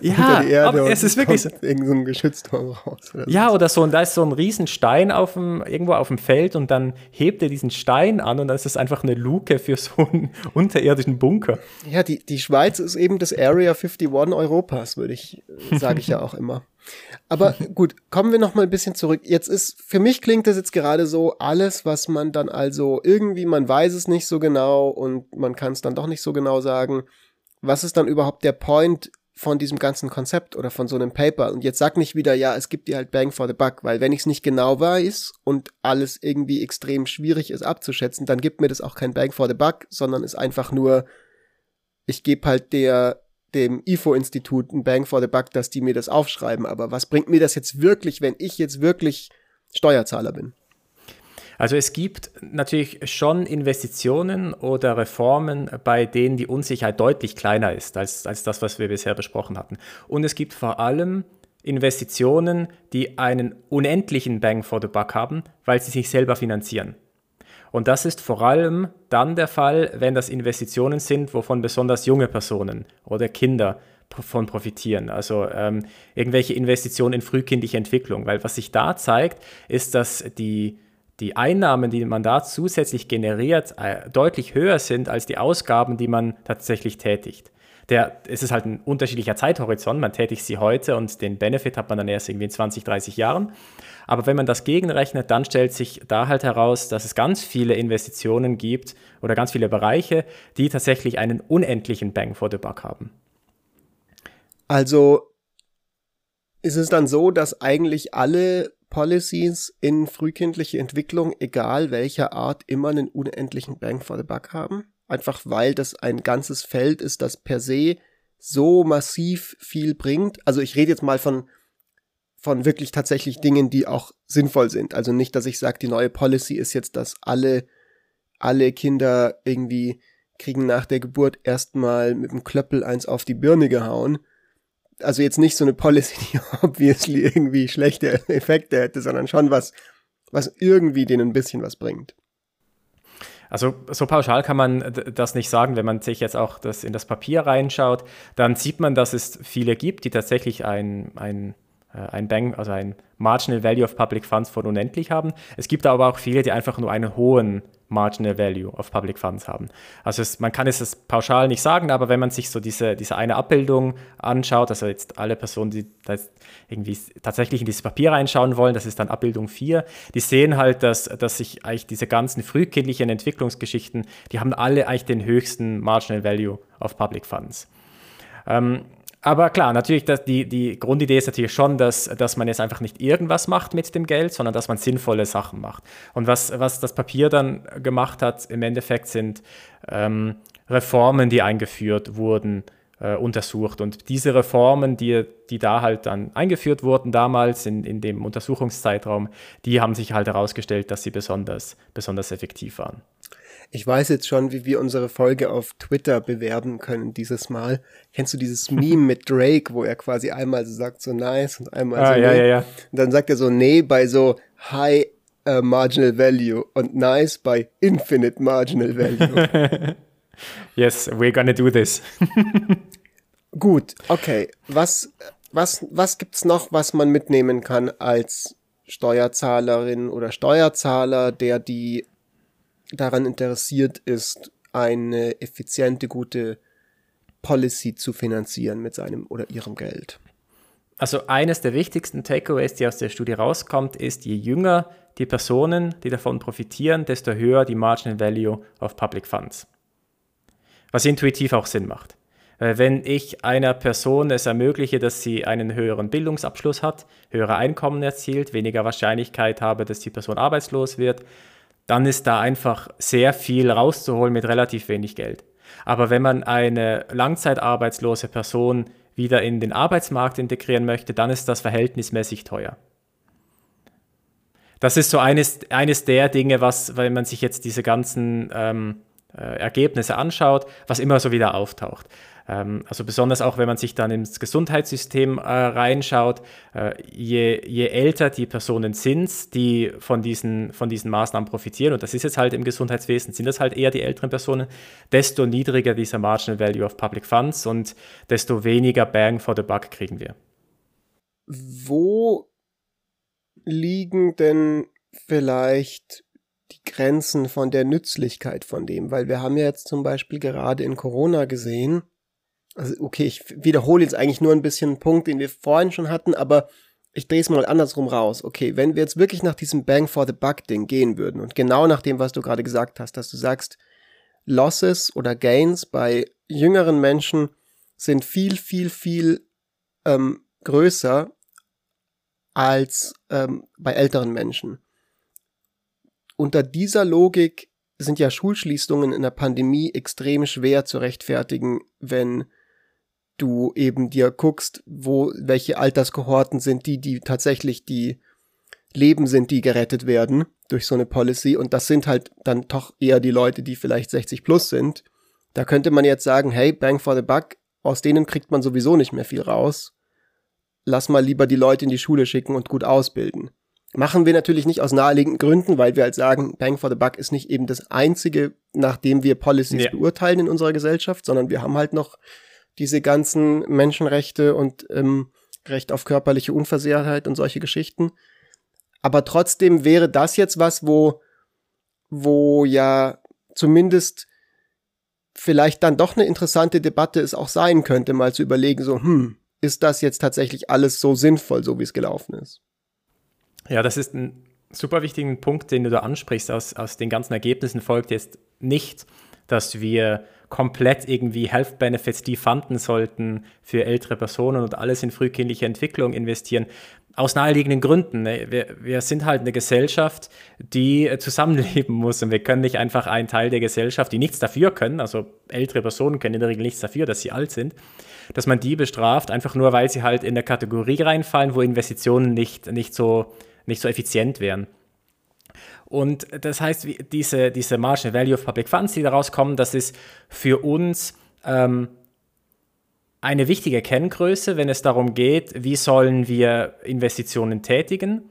ja, die Erde aber es ist wirklich irgend so ein Geschützturm raus. Oder ja, oder so, und da ist so ein Riesenstein auf dem, irgendwo auf dem Feld und dann hebt er diesen Stein an und dann ist das einfach eine Luke für so einen unterirdischen Bunker. Ja, die, die Schweiz ist eben das Area 51 Europas, würde ich, sage ich ja auch immer. Aber gut, kommen wir noch mal ein bisschen zurück. Jetzt ist, für mich klingt das jetzt gerade so, alles, was man dann also irgendwie, man weiß es nicht so genau und man kann es dann doch nicht so genau sagen. Was ist dann überhaupt der Point von diesem ganzen Konzept oder von so einem Paper. Und jetzt sag nicht wieder, ja, es gibt dir halt Bang for the Buck, weil wenn ich es nicht genau weiß und alles irgendwie extrem schwierig ist abzuschätzen, dann gibt mir das auch kein Bang for the Buck, sondern ist einfach nur, ich gebe halt der, dem IFO-Institut ein Bang for the Buck, dass die mir das aufschreiben. Aber was bringt mir das jetzt wirklich, wenn ich jetzt wirklich Steuerzahler bin? Also es gibt natürlich schon Investitionen oder Reformen, bei denen die Unsicherheit deutlich kleiner ist als, als das, was wir bisher besprochen hatten. Und es gibt vor allem Investitionen, die einen unendlichen Bang for the Buck haben, weil sie sich selber finanzieren. Und das ist vor allem dann der Fall, wenn das Investitionen sind, wovon besonders junge Personen oder Kinder von profitieren. Also ähm, irgendwelche Investitionen in frühkindliche Entwicklung. Weil was sich da zeigt, ist, dass die die Einnahmen, die man da zusätzlich generiert, äh, deutlich höher sind als die Ausgaben, die man tatsächlich tätigt. Der, es ist halt ein unterschiedlicher Zeithorizont. Man tätigt sie heute und den Benefit hat man dann erst irgendwie in 20, 30 Jahren. Aber wenn man das gegenrechnet, dann stellt sich da halt heraus, dass es ganz viele Investitionen gibt oder ganz viele Bereiche, die tatsächlich einen unendlichen Bang for the Buck haben. Also ist es dann so, dass eigentlich alle Policies in frühkindliche Entwicklung, egal welcher Art, immer einen unendlichen Bang for the Buck haben. Einfach weil das ein ganzes Feld ist, das per se so massiv viel bringt. Also ich rede jetzt mal von von wirklich tatsächlich Dingen, die auch sinnvoll sind. Also nicht, dass ich sage, die neue Policy ist jetzt, dass alle, alle Kinder irgendwie kriegen nach der Geburt erstmal mit dem Klöppel eins auf die Birne gehauen. Also jetzt nicht so eine Policy, die obviously irgendwie schlechte Effekte hätte, sondern schon was, was irgendwie denen ein bisschen was bringt. Also so pauschal kann man das nicht sagen. Wenn man sich jetzt auch das in das Papier reinschaut, dann sieht man, dass es viele gibt, die tatsächlich ein, ein, äh, ein Bang, also ein Marginal Value of Public Funds von unendlich haben. Es gibt aber auch viele, die einfach nur einen hohen Marginal Value of Public Funds haben. Also es, man kann es pauschal nicht sagen, aber wenn man sich so diese, diese eine Abbildung anschaut, also jetzt alle Personen, die irgendwie tatsächlich in dieses Papier reinschauen wollen, das ist dann Abbildung 4, die sehen halt, dass, dass sich eigentlich diese ganzen frühkindlichen Entwicklungsgeschichten, die haben alle eigentlich den höchsten Marginal Value of Public Funds. Ähm, aber klar, natürlich, dass die, die Grundidee ist natürlich schon, dass, dass man jetzt einfach nicht irgendwas macht mit dem Geld, sondern dass man sinnvolle Sachen macht. Und was, was das Papier dann gemacht hat, im Endeffekt sind ähm, Reformen, die eingeführt wurden, äh, untersucht. Und diese Reformen, die, die da halt dann eingeführt wurden damals in, in dem Untersuchungszeitraum, die haben sich halt herausgestellt, dass sie besonders, besonders effektiv waren. Ich weiß jetzt schon, wie wir unsere Folge auf Twitter bewerben können dieses Mal. Kennst du dieses Meme mit Drake, wo er quasi einmal so sagt so nice und einmal ah, so ja, nee. ja, ja. Und dann sagt er so nee bei so high uh, marginal value und nice bei infinite marginal value. yes, we're gonna do this. Gut, okay. Was, was, was gibt's noch, was man mitnehmen kann als Steuerzahlerin oder Steuerzahler, der die daran interessiert ist, eine effiziente, gute Policy zu finanzieren mit seinem oder ihrem Geld. Also eines der wichtigsten Takeaways, die aus der Studie rauskommt, ist, je jünger die Personen, die davon profitieren, desto höher die Marginal Value of Public Funds. Was intuitiv auch Sinn macht. Wenn ich einer Person es ermögliche, dass sie einen höheren Bildungsabschluss hat, höhere Einkommen erzielt, weniger Wahrscheinlichkeit habe, dass die Person arbeitslos wird, dann ist da einfach sehr viel rauszuholen mit relativ wenig Geld. Aber wenn man eine langzeitarbeitslose Person wieder in den Arbeitsmarkt integrieren möchte, dann ist das verhältnismäßig teuer. Das ist so eines, eines der Dinge, was, wenn man sich jetzt diese ganzen ähm, äh, Ergebnisse anschaut, was immer so wieder auftaucht. Ähm, also besonders auch, wenn man sich dann ins Gesundheitssystem äh, reinschaut, äh, je, je älter die Personen sind, die von diesen, von diesen Maßnahmen profitieren, und das ist jetzt halt im Gesundheitswesen, sind das halt eher die älteren Personen, desto niedriger dieser Marginal Value of Public Funds und desto weniger Bang for the Buck kriegen wir. Wo liegen denn vielleicht die Grenzen von der Nützlichkeit von dem? Weil wir haben ja jetzt zum Beispiel gerade in Corona gesehen, also okay, ich wiederhole jetzt eigentlich nur ein bisschen einen Punkt, den wir vorhin schon hatten, aber ich drehe es mal andersrum raus. Okay, wenn wir jetzt wirklich nach diesem Bang for the Buck Ding gehen würden und genau nach dem, was du gerade gesagt hast, dass du sagst, Losses oder Gains bei jüngeren Menschen sind viel, viel, viel ähm, größer als ähm, bei älteren Menschen. Unter dieser Logik sind ja Schulschließungen in der Pandemie extrem schwer zu rechtfertigen, wenn du eben dir guckst, wo, welche Alterskohorten sind die, die tatsächlich die Leben sind, die gerettet werden durch so eine Policy. Und das sind halt dann doch eher die Leute, die vielleicht 60 plus sind. Da könnte man jetzt sagen, hey, bang for the buck, aus denen kriegt man sowieso nicht mehr viel raus. Lass mal lieber die Leute in die Schule schicken und gut ausbilden. Machen wir natürlich nicht aus naheliegenden Gründen, weil wir halt sagen, Bang for the Buck ist nicht eben das einzige, nachdem wir Policies ja. beurteilen in unserer Gesellschaft, sondern wir haben halt noch diese ganzen Menschenrechte und ähm, Recht auf körperliche Unversehrtheit und solche Geschichten. Aber trotzdem wäre das jetzt was, wo, wo ja zumindest vielleicht dann doch eine interessante Debatte es auch sein könnte, mal zu überlegen, so, hm, ist das jetzt tatsächlich alles so sinnvoll, so wie es gelaufen ist? Ja, das ist ein super wichtiger Punkt, den du da ansprichst. Aus, aus den ganzen Ergebnissen folgt jetzt nicht, dass wir komplett irgendwie Health Benefits defunden sollten für ältere Personen und alles in frühkindliche Entwicklung investieren. aus naheliegenden Gründen. Ne? Wir, wir sind halt eine Gesellschaft, die zusammenleben muss und wir können nicht einfach einen Teil der Gesellschaft, die nichts dafür können, also ältere Personen können in der Regel nichts dafür, dass sie alt sind, dass man die bestraft, einfach nur weil sie halt in der Kategorie reinfallen, wo Investitionen nicht, nicht, so, nicht so effizient wären. Und das heißt, diese, diese Marginal Value of Public Funds, die daraus kommen, das ist für uns ähm, eine wichtige Kenngröße, wenn es darum geht, wie sollen wir Investitionen tätigen.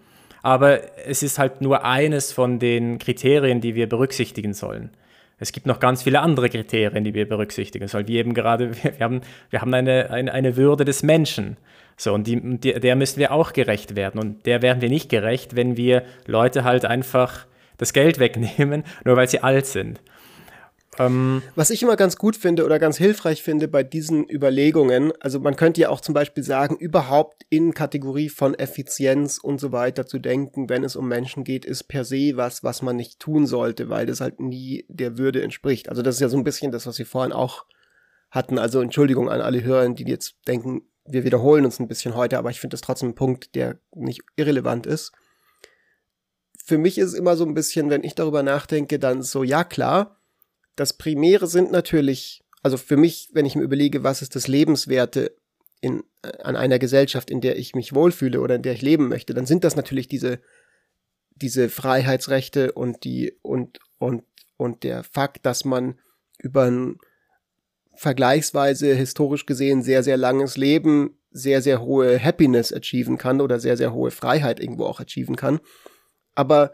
Aber es ist halt nur eines von den Kriterien, die wir berücksichtigen sollen. Es gibt noch ganz viele andere Kriterien, die wir berücksichtigen sollen. Wie eben gerade, wir haben, wir haben eine, eine, eine Würde des Menschen. So, und die, der müssen wir auch gerecht werden. Und der werden wir nicht gerecht, wenn wir Leute halt einfach das Geld wegnehmen, nur weil sie alt sind. Ähm, Was ich immer ganz gut finde oder ganz hilfreich finde bei diesen Überlegungen, also man könnte ja auch zum Beispiel sagen, überhaupt in Kategorie von Effizienz und so weiter zu denken, wenn es um Menschen geht, ist per se was, was man nicht tun sollte, weil das halt nie der Würde entspricht. Also das ist ja so ein bisschen das, was wir vorhin auch hatten. Also Entschuldigung an alle Hörer, die jetzt denken, wir wiederholen uns ein bisschen heute, aber ich finde das trotzdem ein Punkt, der nicht irrelevant ist. Für mich ist es immer so ein bisschen, wenn ich darüber nachdenke, dann so, ja klar, das Primäre sind natürlich, also für mich, wenn ich mir überlege, was ist das Lebenswerte in, äh, an einer Gesellschaft, in der ich mich wohlfühle oder in der ich leben möchte, dann sind das natürlich diese, diese Freiheitsrechte und die, und, und, und der Fakt, dass man über ein vergleichsweise historisch gesehen sehr, sehr langes Leben sehr, sehr hohe Happiness achieven kann oder sehr, sehr hohe Freiheit irgendwo auch achieven kann. Aber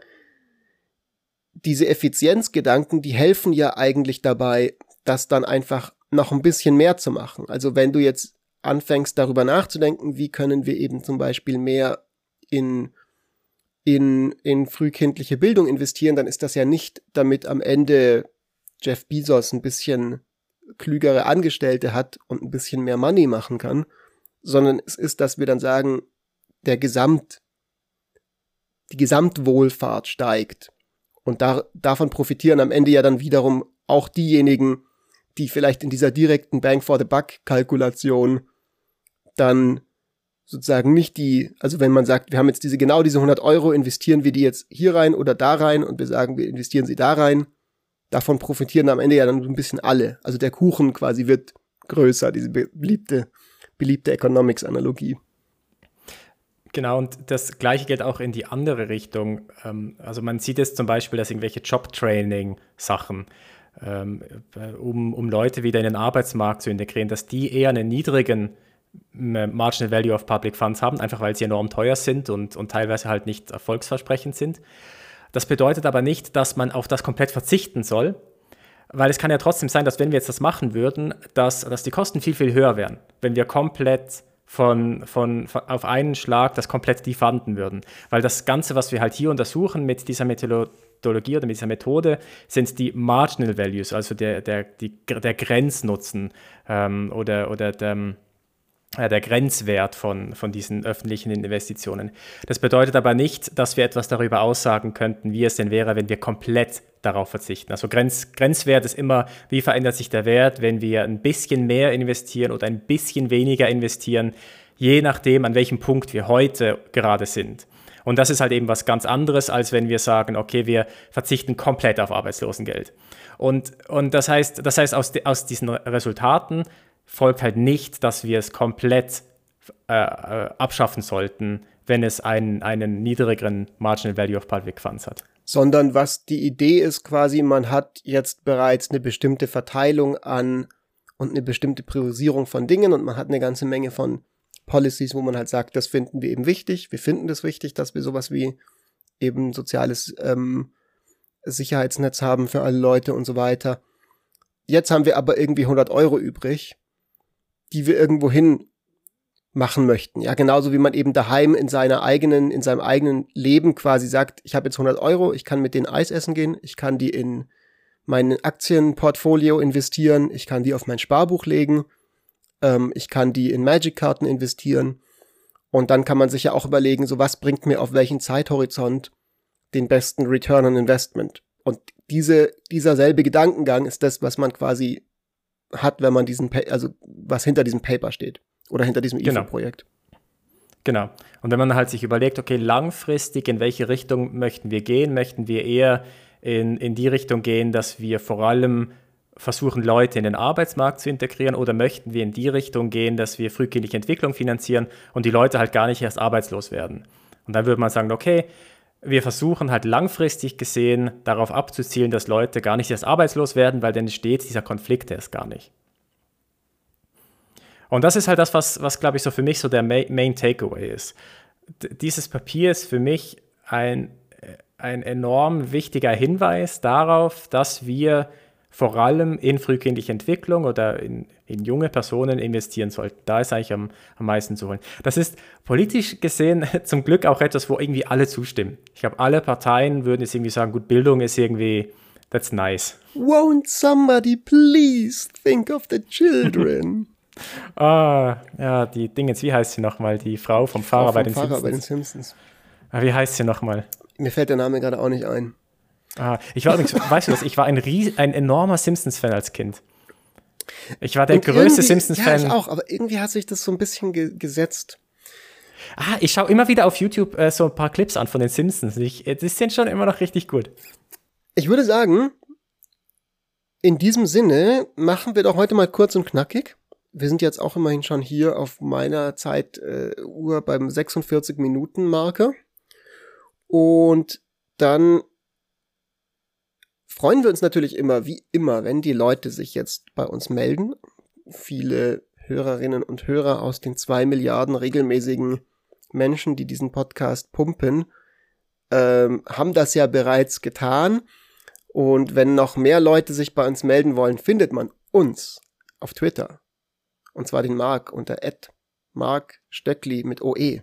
diese Effizienzgedanken, die helfen ja eigentlich dabei, das dann einfach noch ein bisschen mehr zu machen. Also wenn du jetzt anfängst darüber nachzudenken, wie können wir eben zum Beispiel mehr in, in, in frühkindliche Bildung investieren, dann ist das ja nicht, damit am Ende Jeff Bezos ein bisschen klügere Angestellte hat und ein bisschen mehr Money machen kann, sondern es ist, dass wir dann sagen, der Gesamt, die Gesamtwohlfahrt steigt. Und da, davon profitieren am Ende ja dann wiederum auch diejenigen, die vielleicht in dieser direkten Bank for the Buck Kalkulation dann sozusagen nicht die, also wenn man sagt, wir haben jetzt diese genau diese 100 Euro, investieren wir die jetzt hier rein oder da rein und wir sagen, wir investieren sie da rein, davon profitieren am Ende ja dann so ein bisschen alle. Also der Kuchen quasi wird größer, diese beliebte, beliebte Economics-Analogie. Genau, und das Gleiche gilt auch in die andere Richtung. Ähm, also man sieht es zum Beispiel, dass irgendwelche Job-Training-Sachen, ähm, um, um Leute wieder in den Arbeitsmarkt zu integrieren, dass die eher einen niedrigen Marginal Value of Public Funds haben, einfach weil sie enorm teuer sind und, und teilweise halt nicht erfolgsversprechend sind. Das bedeutet aber nicht, dass man auf das komplett verzichten soll, weil es kann ja trotzdem sein, dass wenn wir jetzt das machen würden, dass, dass die Kosten viel, viel höher wären, wenn wir komplett von, von, von, auf einen Schlag das komplett defanden würden. Weil das Ganze, was wir halt hier untersuchen mit dieser Methodologie oder mit dieser Methode, sind die Marginal Values, also der, der, die, der Grenznutzen ähm, oder, oder der, äh, der Grenzwert von, von diesen öffentlichen Investitionen. Das bedeutet aber nicht, dass wir etwas darüber aussagen könnten, wie es denn wäre, wenn wir komplett darauf verzichten. Also Grenz, Grenzwert ist immer, wie verändert sich der Wert, wenn wir ein bisschen mehr investieren oder ein bisschen weniger investieren, je nachdem, an welchem Punkt wir heute gerade sind. Und das ist halt eben was ganz anderes, als wenn wir sagen, okay, wir verzichten komplett auf Arbeitslosengeld. Und, und das heißt, das heißt aus, aus diesen Resultaten folgt halt nicht, dass wir es komplett äh, äh, abschaffen sollten, wenn es einen, einen niedrigeren Marginal Value of Public Funds hat sondern was die Idee ist quasi, man hat jetzt bereits eine bestimmte Verteilung an und eine bestimmte Priorisierung von Dingen und man hat eine ganze Menge von Policies, wo man halt sagt, das finden wir eben wichtig, wir finden das wichtig, dass wir sowas wie eben soziales ähm, Sicherheitsnetz haben für alle Leute und so weiter. Jetzt haben wir aber irgendwie 100 Euro übrig, die wir irgendwo hin machen möchten. Ja, genauso wie man eben daheim in seiner eigenen, in seinem eigenen Leben quasi sagt, ich habe jetzt 100 Euro, ich kann mit denen Eis essen gehen, ich kann die in mein Aktienportfolio investieren, ich kann die auf mein Sparbuch legen, ähm, ich kann die in Magic-Karten investieren und dann kann man sich ja auch überlegen, so was bringt mir auf welchen Zeithorizont den besten Return on Investment. Und diese, dieser selbe Gedankengang ist das, was man quasi hat, wenn man diesen, also was hinter diesem Paper steht oder hinter diesem genau. IFO-Projekt. Genau. Und wenn man halt sich überlegt, okay, langfristig, in welche Richtung möchten wir gehen, möchten wir eher in, in die Richtung gehen, dass wir vor allem versuchen, Leute in den Arbeitsmarkt zu integrieren oder möchten wir in die Richtung gehen, dass wir frühkindliche Entwicklung finanzieren und die Leute halt gar nicht erst arbeitslos werden. Und dann würde man sagen, okay, wir versuchen halt langfristig gesehen darauf abzuzielen, dass Leute gar nicht erst arbeitslos werden, weil dann steht dieser Konflikt erst gar nicht. Und das ist halt das, was, was glaube ich, so für mich so der Main Takeaway ist. D dieses Papier ist für mich ein, ein enorm wichtiger Hinweis darauf, dass wir vor allem in frühkindliche Entwicklung oder in, in junge Personen investieren sollten. Da ist eigentlich am, am meisten zu holen. Das ist politisch gesehen zum Glück auch etwas, wo irgendwie alle zustimmen. Ich glaube, alle Parteien würden jetzt irgendwie sagen, gut, Bildung ist irgendwie, that's nice. Won't somebody please think of the children? ah, ja, die Dingens, wie heißt sie nochmal? Die Frau vom Fahrer, vom bei, den Fahrer bei den Simpsons. Ah, wie heißt sie nochmal? Mir fällt der Name gerade auch nicht ein. Ah, ich war übrigens, weißt du das, ich war ein, ries, ein enormer Simpsons-Fan als Kind. Ich war der und größte Simpsons-Fan. Ja, ich auch, aber irgendwie hat sich das so ein bisschen ge gesetzt. Ah, ich schaue immer wieder auf YouTube äh, so ein paar Clips an von den Simpsons. Ich, die sind schon immer noch richtig gut. Ich würde sagen, in diesem Sinne machen wir doch heute mal kurz und knackig. Wir sind jetzt auch immerhin schon hier auf meiner Zeituhr äh, beim 46 Minuten Marke. Und dann freuen wir uns natürlich immer, wie immer, wenn die Leute sich jetzt bei uns melden. Viele Hörerinnen und Hörer aus den zwei Milliarden regelmäßigen Menschen, die diesen Podcast pumpen, ähm, haben das ja bereits getan. Und wenn noch mehr Leute sich bei uns melden wollen, findet man uns auf Twitter. Und zwar den Mark unter Mark Stöckli mit OE.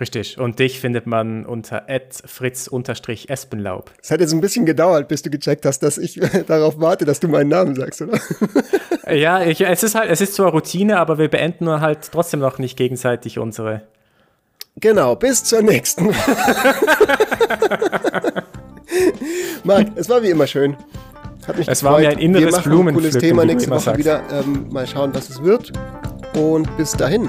Richtig. Und dich findet man unter fritz-espenlaub. Es hat jetzt ein bisschen gedauert, bis du gecheckt hast, dass ich darauf warte, dass du meinen Namen sagst, oder? ja, ich, es ist halt, es ist zwar Routine, aber wir beenden nur halt trotzdem noch nicht gegenseitig unsere. Genau, bis zur nächsten. Marc, es war wie immer schön. Hat mich es gefreut. war mir ein inneres Wir machen ein cooles Thema nächste Woche sagst. wieder. Ähm, mal schauen, was es wird. Und bis dahin.